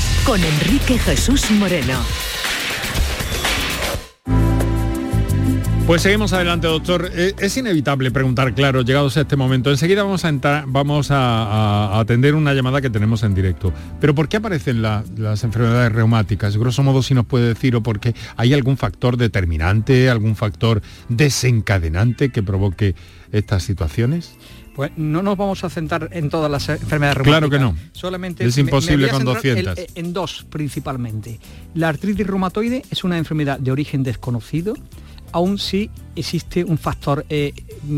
con Enrique Jesús Moreno. Pues seguimos adelante, doctor. Eh, es inevitable preguntar, claro, llegados a este momento. Enseguida vamos a entrar, vamos a, atender una llamada que tenemos en directo. Pero ¿por qué aparecen las enfermedades reumáticas? Grosso modo, si nos puede decir, o porque hay algún factor determinante, algún factor desencadenante que provoque estas situaciones. Pues no nos vamos a centrar en todas las enfermedades reumáticas. Claro que no. Solamente es imposible con 200. en dos principalmente. La artritis reumatoide es una enfermedad de origen desconocido, aún si existe un factor eh,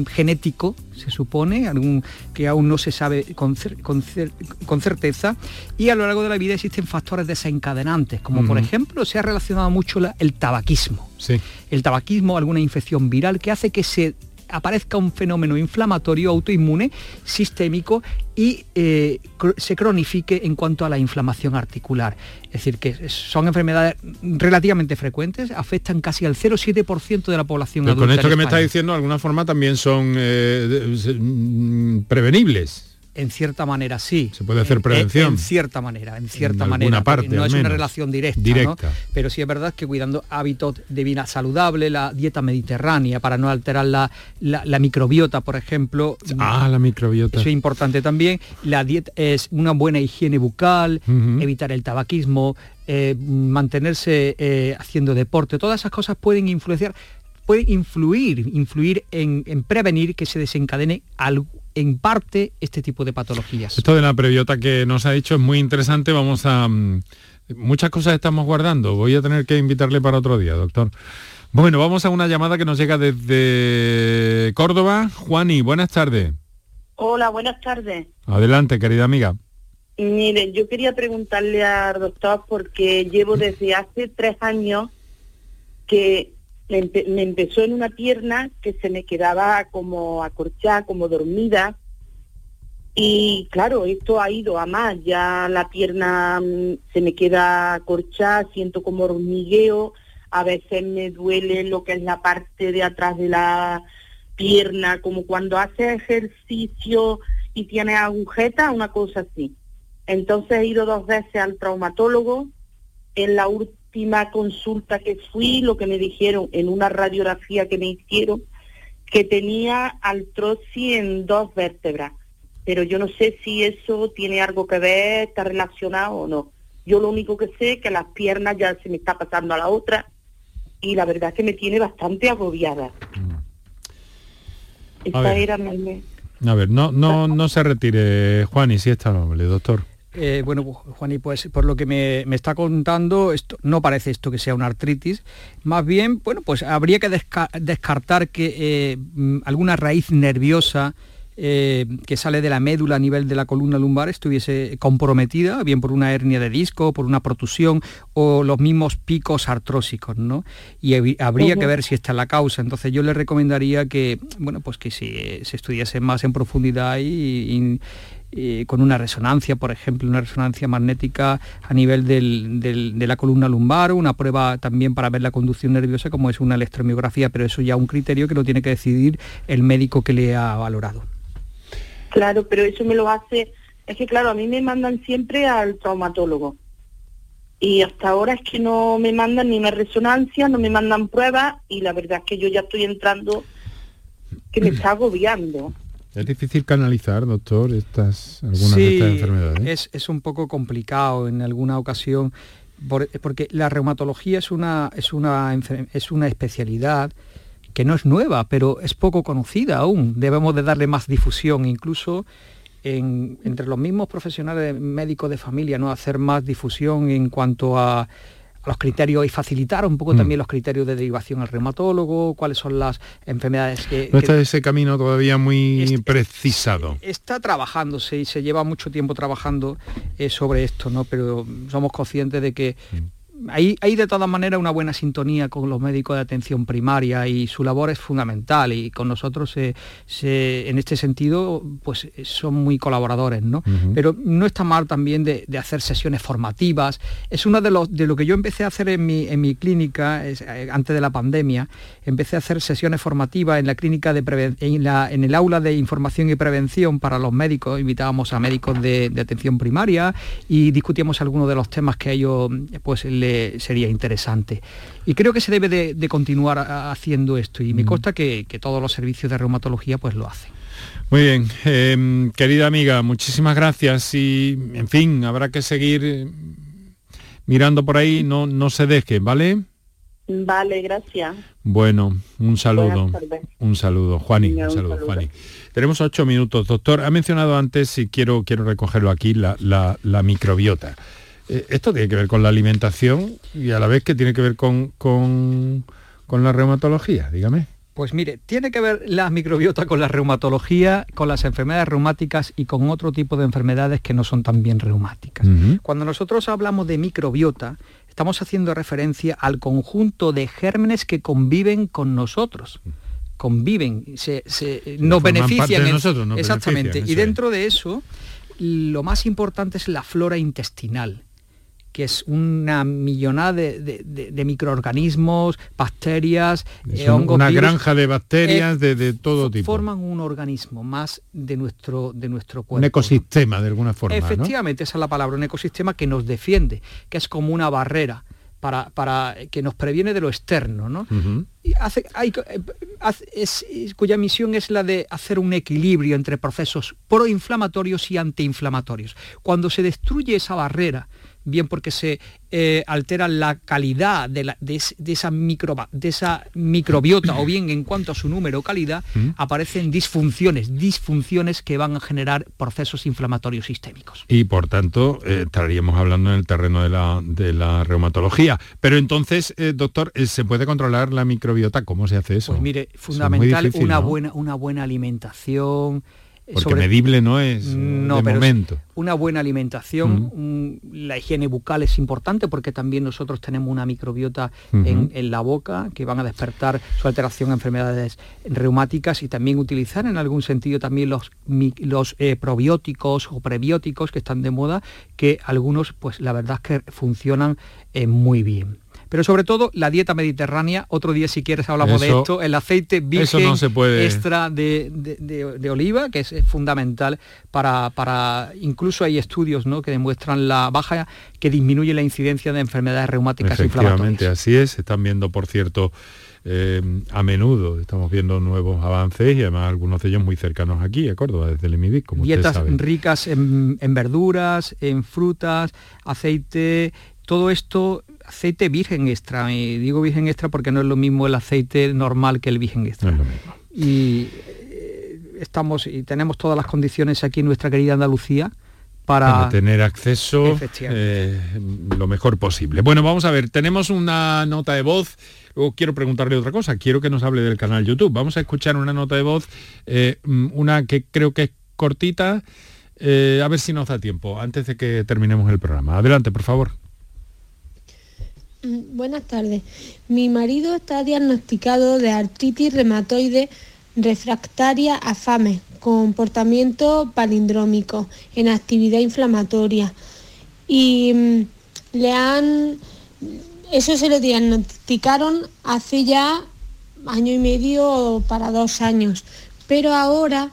genético, se supone, algún, que aún no se sabe con, certeza, y a lo largo de la vida existen factores desencadenantes, como por ejemplo se ha relacionado mucho el tabaquismo. Sí. El tabaquismo, alguna infección viral que hace que se aparezca un fenómeno inflamatorio autoinmune sistémico y eh, se cronifique en cuanto a la inflamación articular. Es decir, que son enfermedades relativamente frecuentes, afectan casi al 0,7% de la población adulta. Con esto que me está diciendo, de alguna forma también son eh, mm, prevenibles. En cierta manera sí. Se puede hacer prevención. En, cierta manera, en cierta manera. Parte, no es una relación directa, directa. Pero sí es verdad que cuidando hábitos de vida saludable, la dieta mediterránea, para no alterar la, la, microbiota, por ejemplo. Ah, la microbiota. Eso es importante también. La dieta es una buena higiene bucal, evitar el tabaquismo, eh, mantenerse eh, haciendo deporte. Todas esas cosas pueden influenciar pueden influir, influir en, en prevenir que se desencadene algo en parte este tipo de patologías. Esto de la prebiota que nos ha dicho es muy interesante. Vamos a... Mm, muchas cosas estamos guardando. Voy a tener que invitarle para otro día, doctor. Bueno, vamos a una llamada que nos llega desde Córdoba. Juani, buenas tardes. Hola, buenas tardes. Adelante, querida amiga. Mire, yo quería preguntarle al doctor porque llevo desde hace tres años que me, empezó en una pierna que se me quedaba como acorchada, como dormida. Y claro, esto ha ido a más, ya la pierna mm, se me queda acorchada, siento como hormigueo, a veces me duele lo que es la parte de atrás de la pierna, como cuando hace ejercicio y tiene agujeta, una cosa así. Entonces he ido dos veces al traumatólogo, en la última consulta que fui, lo que me dijeron en una radiografía que me hicieron, que tenía artrosis en dos vértebras. Pero yo no sé si eso tiene algo que ver, está relacionado o no. Yo lo único que sé es que las piernas ya se me está pasando a la otra y la verdad es que me tiene bastante agobiada. Mm. Esta era A ver, no, no, no se retire, Juan, y si está noble, doctor. Eh, bueno, Juan, y pues por lo que me, está contando, esto no parece esto que sea una artritis. Más bien, bueno, pues habría que descartar que eh, mm, alguna raíz nerviosa eh, que sale de la médula a nivel de la columna lumbar estuviese comprometida, bien por una hernia de disco, por una protusión o los mismos picos artrósicos, ¿no? Y habría que ver si esta es la causa. Entonces yo le recomendaría que, bueno, pues que si se estudiase más en profundidad y eh, con una resonancia, por ejemplo, una resonancia magnética a nivel de la columna lumbar, una prueba también para ver la conducción nerviosa como es una electromiografía, pero eso ya un criterio que lo tiene que decidir el médico que le ha valorado. Claro, pero eso me lo hace, es que claro, a mí me mandan siempre al traumatólogo. Y hasta ahora es que no me mandan ni una resonancia, no me mandan pruebas y la verdad es que yo ya estoy entrando que me está agobiando. Es difícil canalizar, doctor, estas, algunas de estas enfermedades. Es, es un poco complicado en alguna ocasión, porque la reumatología es una, es, una, es una especialidad que no es nueva, pero es poco conocida aún. Debemos de darle más difusión, incluso entre los mismos profesionales médicos de familia, ¿no? hacer más difusión en cuanto a los criterios y facilitar un poco mm. también los criterios de derivación al reumatólogo, cuáles son las enfermedades que... No está ese camino todavía muy precisado. Está trabajándose y se lleva mucho tiempo trabajando eh, sobre esto, ¿no? Pero somos conscientes de que... Mm hay, de todas maneras una buena sintonía con los médicos de atención primaria y su labor es fundamental y con nosotros en este sentido pues son muy colaboradores, ¿no? Pero no está mal también de, hacer sesiones formativas. Es uno de, los, de lo que yo empecé a hacer en mi, en mi clínica eh, antes de la pandemia. Empecé a hacer sesiones formativas en la clínica de en, la, en el aula de información y prevención para los médicos. Invitábamos a médicos de, de atención primaria y discutíamos algunos de los temas que ellos pues le sería interesante. Y creo que se debe de, continuar haciendo esto y me consta que, todos los servicios de reumatología pues lo hacen. Muy bien, em, querida amiga, muchísimas gracias y, en fin, habrá que seguir eh, mirando por ahí, no, no se deje, ¿vale? Vale, gracias. Bueno, un saludo. Un saludo, Juani, un saludo, Juani. Tenemos ocho minutos. Doctor, ha mencionado antes, y quiero, quiero recogerlo aquí, la, la microbiota. Eh, esto tiene que ver con la alimentación y a la vez que tiene que ver con, con, la reumatología, dígame. Pues mire, tiene que ver la microbiota con la reumatología, con las enfermedades reumáticas y con otro tipo de enfermedades que no son tan bien reumáticas. Cuando nosotros hablamos de microbiota, estamos haciendo referencia al conjunto de gérmenes que conviven con nosotros conviven, se, nos benefician. nosotros, exactamente. y dentro de eso, lo más importante es la flora intestinal que es una millonada de, microorganismos, bacterias, eh, hongos. Una granja de bacterias de, de, todo tipo. Forman un organismo más de nuestro, de nuestro cuerpo. Un ecosistema, de alguna forma. Efectivamente, esa es la palabra, un ecosistema que nos defiende, que es como una barrera. Para, para, que nos previene de lo externo, ¿no? y hace, hay, cuya misión es la de hacer un equilibrio entre procesos proinflamatorios y antiinflamatorios. Cuando se destruye esa barrera, bien porque se eh, altera la calidad de, esa de esa microbiota o bien en cuanto a su número o calidad, mm. aparecen disfunciones, disfunciones que van a generar procesos inflamatorios sistémicos. Y por tanto, eh, estaríamos hablando en el terreno de la, reumatología. Pero entonces, eh, doctor, ¿se puede controlar la microbiota? ¿Cómo se hace eso? Pues mire, fundamental una, buena, una buena alimentación, porque medible no es no, de momento. Una buena alimentación, la higiene bucal es importante porque también nosotros tenemos una microbiota en, la boca que van a despertar su alteración a enfermedades reumáticas y también utilizar en algún sentido también los, los eh, probióticos o prebióticos que están de moda, que algunos pues la verdad es que funcionan eh, muy bien pero sobre todo la dieta mediterránea, otro día si quieres hablamos de esto, el aceite virgen extra de, oliva, que es fundamental para, para, incluso hay estudios ¿no? que demuestran la baja, que disminuye la incidencia de enfermedades reumáticas Efectivamente, así es, están viendo, por cierto, eh, a menudo estamos viendo nuevos avances y además algunos de ellos muy cercanos aquí a Córdoba, desde el EMIDIC, como Dietas ricas en, en, verduras, en frutas, aceite, todo esto aceite virgen extra. Y digo virgen extra porque no es lo mismo el aceite normal que el virgen extra. Y eh, estamos y tenemos todas las condiciones aquí en nuestra querida Andalucía para, tener acceso eh, lo mejor posible. Bueno, vamos a ver, tenemos una nota de voz. Luego quiero preguntarle otra cosa. Quiero que nos hable del canal YouTube. Vamos a escuchar una nota de voz, eh, una que creo que es cortita. a ver si nos da tiempo antes de que terminemos el programa. Adelante, por favor. Mm, buenas tardes. Mi marido está diagnosticado de artritis reumatoide refractaria a FAME, comportamiento palindrómico en actividad inflamatoria. Y mm, le han, eso se lo diagnosticaron hace ya año y medio para dos años, pero ahora,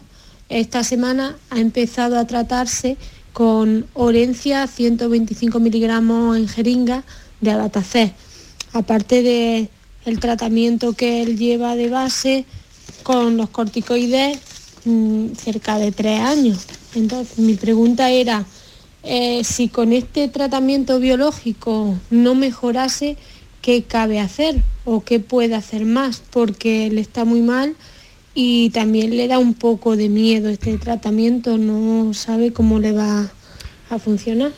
esta semana, ha empezado a tratarse con orencia 125 miligramos en jeringa de Alatacé, aparte de el tratamiento que él lleva de base con los corticoides mm, cerca de tres años. Entonces, mi pregunta era eh, si con este tratamiento biológico no mejorase, ¿qué cabe hacer o qué puede hacer más? Porque él está muy mal y también le da un poco de miedo este tratamiento, no sabe cómo le va a funcionar.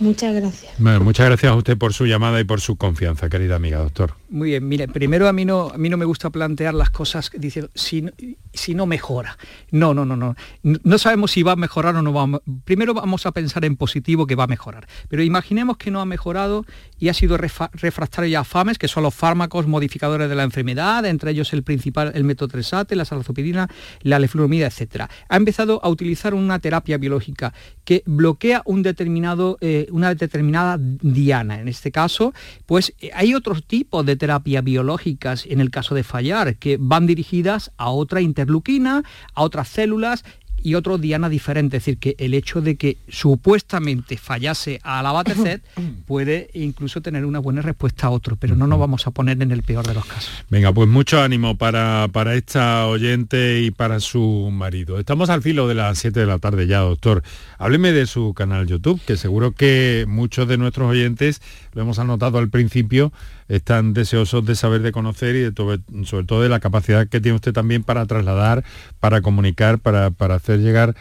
Muchas gracias. muchas gracias a usted por su llamada y por su confianza, querida amiga doctor. Muy bien, mire, primero a mí no, a mí no me gusta plantear las cosas diciendo si, si no mejora. No, no, no, no. No sabemos si va a mejorar o no va a Primero vamos a pensar en positivo que va a mejorar. Pero imaginemos que no ha mejorado y ha sido refractario a FAMES, que son los fármacos modificadores de la enfermedad, entre ellos el principal, el metotresate, la salazopidina, la leflunomida, etc. Ha empezado a utilizar una terapia biológica que bloquea un determinado, eh, una determinada diana. En este caso, pues eh, hay otros tipos de terapia biológicas, en el caso de fallar, que van dirigidas a otra interleuquina, a otras células y otro diana diferente. Es decir, que el hecho de que supuestamente fallase a la Batecet (coughs) puede incluso tener una buena respuesta a otro, pero no nos vamos a poner en el peor de los casos. Venga, pues mucho ánimo para, para esta oyente y para su marido. Estamos al filo de las 7 de la tarde ya, doctor. Hábleme de su canal YouTube, que seguro que muchos de nuestros oyentes, lo hemos anotado al principio, están deseosos de saber, de conocer y sobre todo de la capacidad que tiene usted también para trasladar, para comunicar, para, hacer llegar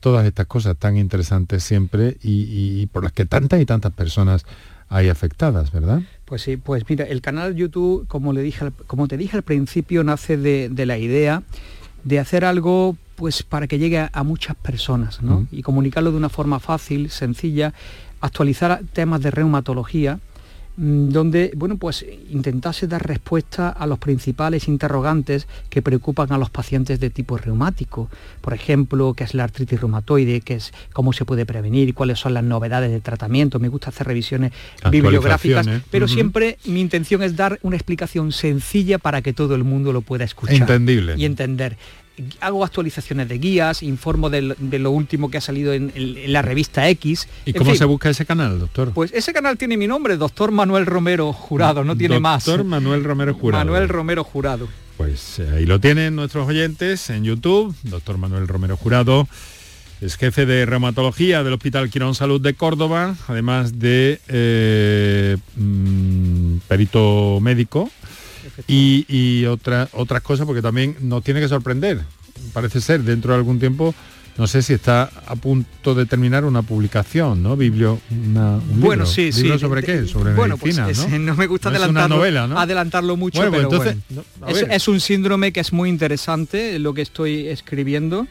todas estas cosas tan interesantes siempre y, por las que tantas y tantas personas hay afectadas, ¿verdad? Pues sí, pues mira, el canal YouTube, como, le dije, como te dije al principio, nace de, la idea de hacer algo pues para que llegue a, muchas personas ¿no? y comunicarlo de una forma fácil, sencilla, actualizar temas de reumatología mm, donde bueno pues intentase dar respuesta a los principales interrogantes que preocupan a los pacientes de tipo reumático. Por ejemplo qué es la artritis reumatoide qué es cómo se puede prevenir cuáles son las novedades de tratamiento. Me gusta hacer revisiones bibliográficas pero siempre mi intención es dar una explicación sencilla para que todo el mundo lo pueda escuchar Entendible. y entender hago actualizaciones de guías, informo de, lo último que ha salido en, la revista X. ¿Y cómo se busca ese canal, doctor? Pues ese canal tiene mi nombre, doctor Manuel Romero Jurado, no tiene más. Doctor Manuel Romero (laughs) Jurado. Manuel Romero Jurado. Pues eh, ahí lo tienen nuestros oyentes en YouTube, doctor Manuel Romero Jurado. Es jefe de reumatología del Hospital Quirón Salud de Córdoba, además de eh, mm, perito médico y, otra, otras cosas, porque también nos tiene que sorprender. Parece ser, dentro de algún tiempo, no sé si está a punto de terminar una publicación, ¿no? Biblio, una, un bueno, libro. sí, ¿Libro sobre qué? Sobre bueno, pues medicina, (laughs) ¿no? me gusta adelantarlo, adelantarlo mucho, pues pero entonces, es, un síndrome que es muy interesante lo que estoy escribiendo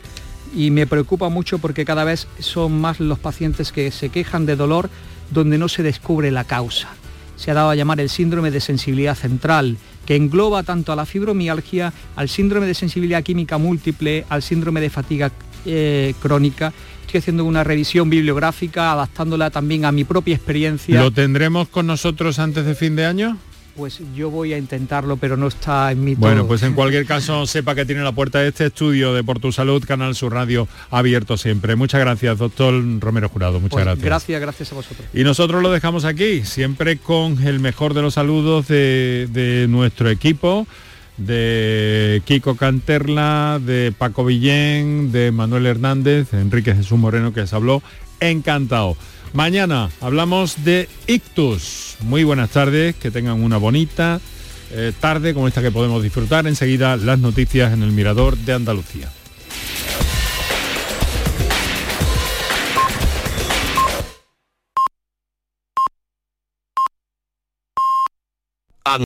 y me preocupa mucho porque cada vez son más los pacientes que se quejan de dolor donde no se descubre la causa. Se ha dado a llamar el síndrome de sensibilidad central que engloba tanto a la fibromialgia, al síndrome de sensibilidad química múltiple, al síndrome de fatiga eh, crónica. Estoy haciendo una revisión bibliográfica, adaptándola también a mi propia experiencia. ¿Lo tendremos con nosotros antes de fin de año? Pues yo voy a intentarlo, pero no está en mi Bueno, pues en cualquier (laughs) caso sepa que tiene la puerta de este estudio de Por Tu Salud, Canal Sur Radio, abierto siempre. Muchas gracias, doctor Romero Jurado. Muchas pues gracias. Gracias, gracias a vosotros. Y nosotros lo dejamos aquí, siempre con el mejor de los saludos de, de nuestro equipo de Kiko Canterla, de Paco Villén, de Manuel Hernández, de Enrique Jesús Moreno que se habló. Encantado. Mañana hablamos de ictus. Muy buenas tardes, que tengan una bonita eh, tarde como esta que podemos disfrutar. Enseguida las noticias en el Mirador de Andalucía.